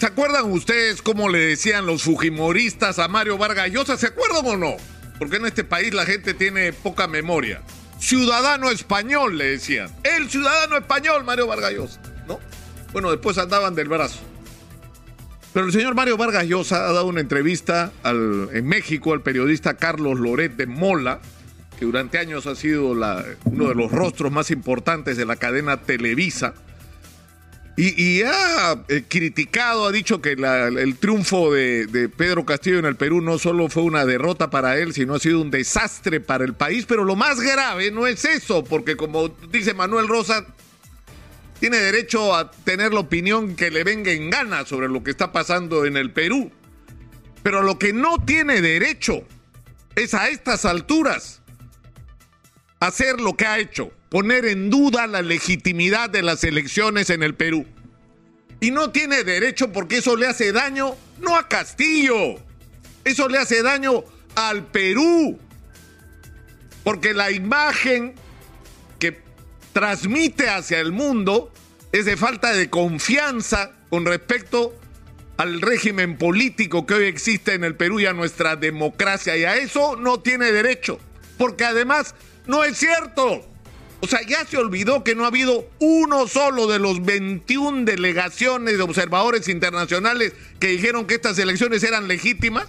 ¿Se acuerdan ustedes cómo le decían los fujimoristas a Mario Vargas Llosa? ¿Se acuerdan o no? Porque en este país la gente tiene poca memoria. Ciudadano español, le decían. El ciudadano español, Mario Vargas Llosa, ¿no? Bueno, después andaban del brazo. Pero el señor Mario Vargas Llosa ha dado una entrevista en México al periodista Carlos Loret de Mola, que durante años ha sido uno de los rostros más importantes de la cadena Televisa y, ha eh, criticado, ha dicho que el triunfo de, Pedro Castillo en el Perú no solo fue una derrota para él, sino ha sido un desastre para el país. Pero lo más grave no es eso, porque como dice Manuel Rosa, tiene derecho a tener la opinión que le venga en gana sobre lo que está pasando en el Perú. Pero lo que no tiene derecho es a estas alturas hacer lo que ha hecho poner en duda la legitimidad de las elecciones en el Perú. Y no tiene derecho porque eso le hace daño no a Castillo, eso le hace daño al Perú. Porque la imagen que transmite hacia el mundo es de falta de confianza con respecto al régimen político que hoy existe en el Perú y a nuestra democracia. Y a eso no tiene derecho. Porque además no es cierto. O sea, ya se olvidó que no ha habido uno solo de los 21 delegaciones de observadores internacionales que dijeron que estas elecciones eran legítimas.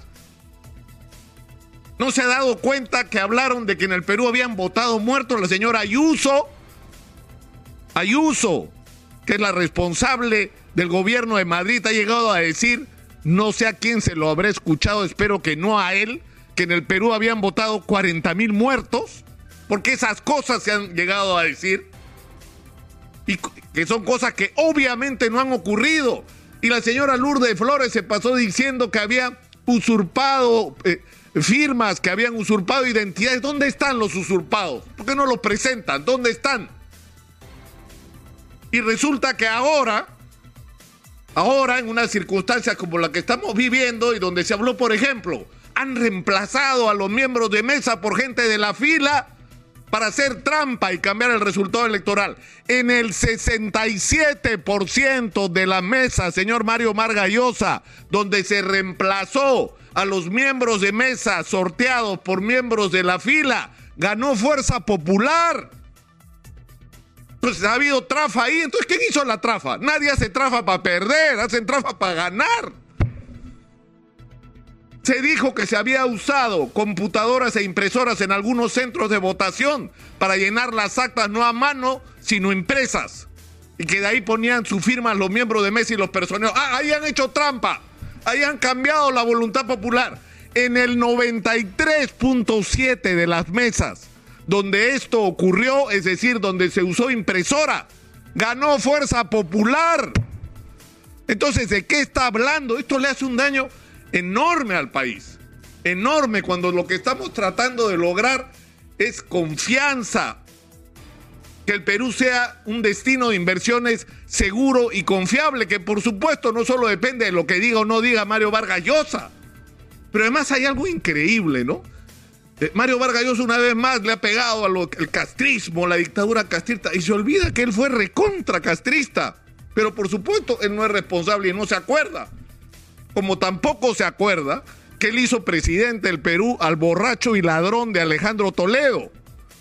¿No se ha dado cuenta que hablaron de que en el Perú habían votado muertos la señora Ayuso? Ayuso, que es la responsable del gobierno de Madrid, ha llegado a decir, no sé a quién se lo habrá escuchado, espero que no a él, que en el Perú habían votado 40 mil muertos porque esas cosas se han llegado a decir y que son cosas que obviamente no han ocurrido. Y la señora Lourdes Flores se pasó diciendo que había usurpado eh, firmas, que habían usurpado identidades. ¿Dónde están los usurpados? ¿Por qué no los presentan? ¿Dónde están? Y resulta que ahora, ahora en una circunstancia como la que estamos viviendo y donde se habló, por ejemplo, han reemplazado a los miembros de mesa por gente de la fila para hacer trampa y cambiar el resultado electoral. En el 67% de la mesa, señor Mario Margallosa, donde se reemplazó a los miembros de mesa sorteados por miembros de la fila, ganó Fuerza Popular. Pues ha habido trafa ahí. Entonces, ¿quién hizo la trafa? Nadie hace trafa para perder, hacen trafa para ganar. Se dijo que se había usado computadoras e impresoras en algunos centros de votación para llenar las actas no a mano, sino impresas. Y que de ahí ponían su firma los miembros de mesa y los personeros. Ah, ahí han hecho trampa. Ahí han cambiado la voluntad popular. En el 93.7 de las mesas donde esto ocurrió, es decir, donde se usó impresora, ganó fuerza popular. Entonces, ¿de qué está hablando? Esto le hace un daño enorme al país. Enorme cuando lo que estamos tratando de lograr es confianza. Que el Perú sea un destino de inversiones seguro y confiable, que por supuesto no solo depende de lo que diga o no diga Mario Vargas Llosa, pero además hay algo increíble, ¿no? Eh, Mario Vargas Llosa una vez más le ha pegado al castrismo, la dictadura castrista, y se olvida que él fue recontra castrista. Pero por supuesto, él no es responsable y no se acuerda como tampoco se acuerda que él hizo presidente del Perú al borracho y ladrón de Alejandro Toledo,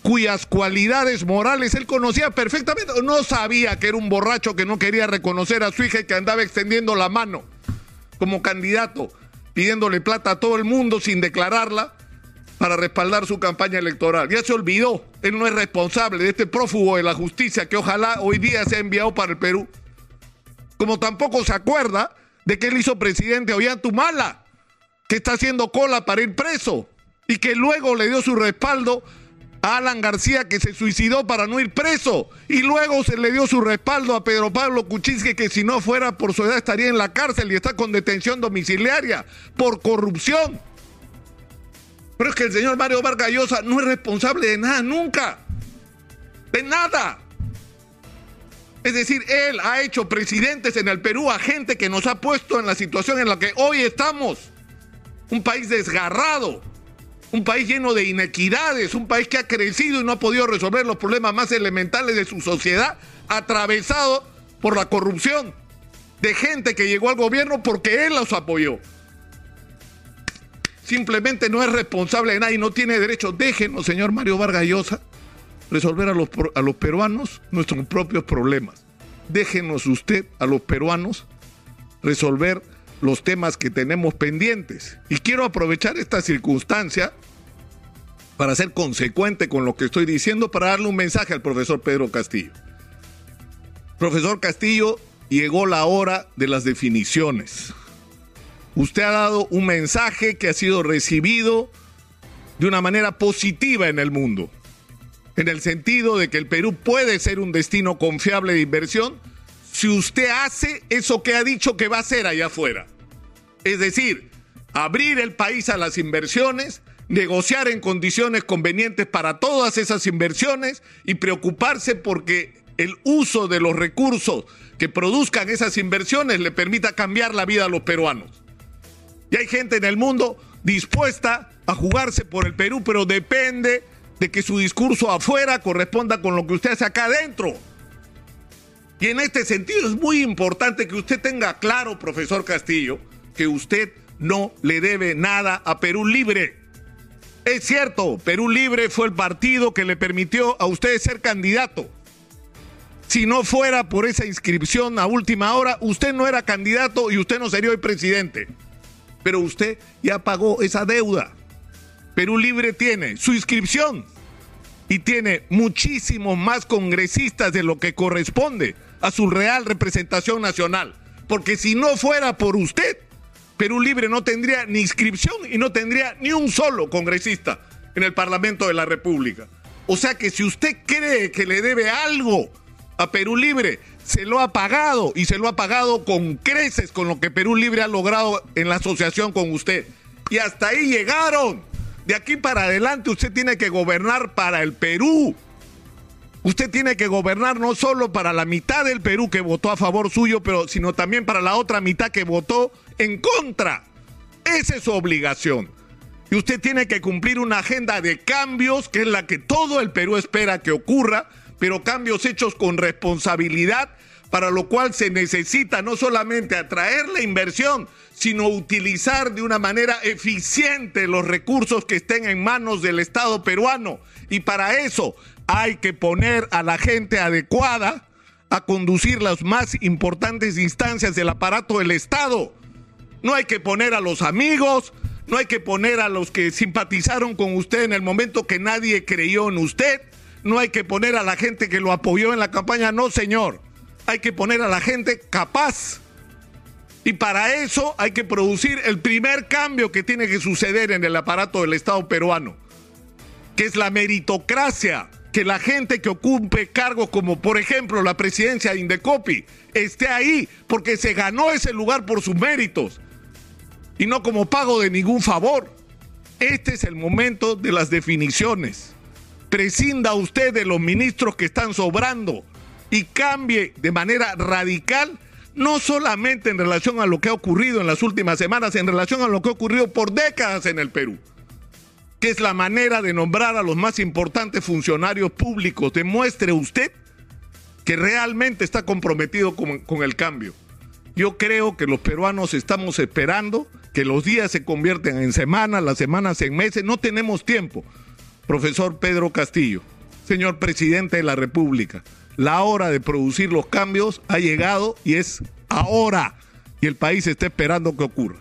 cuyas cualidades morales él conocía perfectamente. No sabía que era un borracho que no quería reconocer a su hija y que andaba extendiendo la mano como candidato, pidiéndole plata a todo el mundo sin declararla para respaldar su campaña electoral. Ya se olvidó, él no es responsable de este prófugo de la justicia que ojalá hoy día sea enviado para el Perú. Como tampoco se acuerda de que él hizo presidente Ollantumala, que está haciendo cola para ir preso y que luego le dio su respaldo a Alan García que se suicidó para no ir preso y luego se le dio su respaldo a Pedro Pablo Kuczynski que si no fuera por su edad estaría en la cárcel y está con detención domiciliaria por corrupción. Pero es que el señor Mario Vargas Llosa no es responsable de nada nunca. De nada. Es decir, él ha hecho presidentes en el Perú a gente que nos ha puesto en la situación en la que hoy estamos. Un país desgarrado, un país lleno de inequidades, un país que ha crecido y no ha podido resolver los problemas más elementales de su sociedad, atravesado por la corrupción. de gente que llegó al gobierno porque él los apoyó. Simplemente no es responsable de nadie, no tiene derecho. Déjenos, señor Mario Vargas Llosa, resolver a los, a los peruanos nuestros propios problemas. Déjenos usted a los peruanos resolver los temas que tenemos pendientes. Y quiero aprovechar esta circunstancia para ser consecuente con lo que estoy diciendo, para darle un mensaje al profesor Pedro Castillo. Profesor Castillo, llegó la hora de las definiciones. Usted ha dado un mensaje que ha sido recibido de una manera positiva en el mundo, en el sentido de que el Perú puede ser un destino confiable de inversión si usted hace eso que ha dicho que va a hacer allá afuera. Es decir, abrir el país a las inversiones, negociar en condiciones convenientes para todas esas inversiones y preocuparse porque el uso de los recursos que produzcan esas inversiones le permita cambiar la vida a los peruanos. Y hay gente en el mundo dispuesta a jugarse por el Perú, pero depende de que su discurso afuera corresponda con lo que usted hace acá adentro. Y en este sentido es muy importante que usted tenga claro, profesor Castillo, que usted no le debe nada a Perú Libre. Es cierto, Perú Libre fue el partido que le permitió a usted ser candidato. Si no fuera por esa inscripción a última hora, usted no era candidato y usted no sería hoy presidente. Pero usted ya pagó esa deuda. Perú Libre tiene su inscripción y tiene muchísimos más congresistas de lo que corresponde a su real representación nacional. Porque si no fuera por usted, Perú Libre no tendría ni inscripción y no tendría ni un solo congresista en el Parlamento de la República. O sea que si usted cree que le debe algo a Perú Libre. Se lo ha pagado y se lo ha pagado con creces con lo que Perú Libre ha logrado en la asociación con usted. Y hasta ahí llegaron. De aquí para adelante usted tiene que gobernar para el Perú. Usted tiene que gobernar no solo para la mitad del Perú que votó a favor suyo, pero sino también para la otra mitad que votó en contra. Esa es su obligación. Y usted tiene que cumplir una agenda de cambios, que es la que todo el Perú espera que ocurra, pero cambios hechos con responsabilidad, para lo cual se necesita no solamente atraer la inversión, sino utilizar de una manera eficiente los recursos que estén en manos del Estado peruano. Y para eso hay que poner a la gente adecuada a conducir las más importantes instancias del aparato del Estado. No hay que poner a los amigos, no hay que poner a los que simpatizaron con usted en el momento que nadie creyó en usted no hay que poner a la gente que lo apoyó en la campaña, no señor. Hay que poner a la gente capaz. Y para eso hay que producir el primer cambio que tiene que suceder en el aparato del Estado peruano, que es la meritocracia, que la gente que ocupe cargos como por ejemplo la presidencia de Indecopi esté ahí porque se ganó ese lugar por sus méritos y no como pago de ningún favor. Este es el momento de las definiciones prescinda usted de los ministros que están sobrando y cambie de manera radical, no solamente en relación a lo que ha ocurrido en las últimas semanas, en relación a lo que ha ocurrido por décadas en el Perú, que es la manera de nombrar a los más importantes funcionarios públicos. Demuestre usted que realmente está comprometido con, el cambio. Yo creo que los peruanos estamos esperando que los días se convierten en semanas, las semanas en meses, no tenemos tiempo profesor Pedro Castillo, señor presidente de la República, la hora de producir los cambios ha llegado y es ahora. Y el país está esperando que ocurra.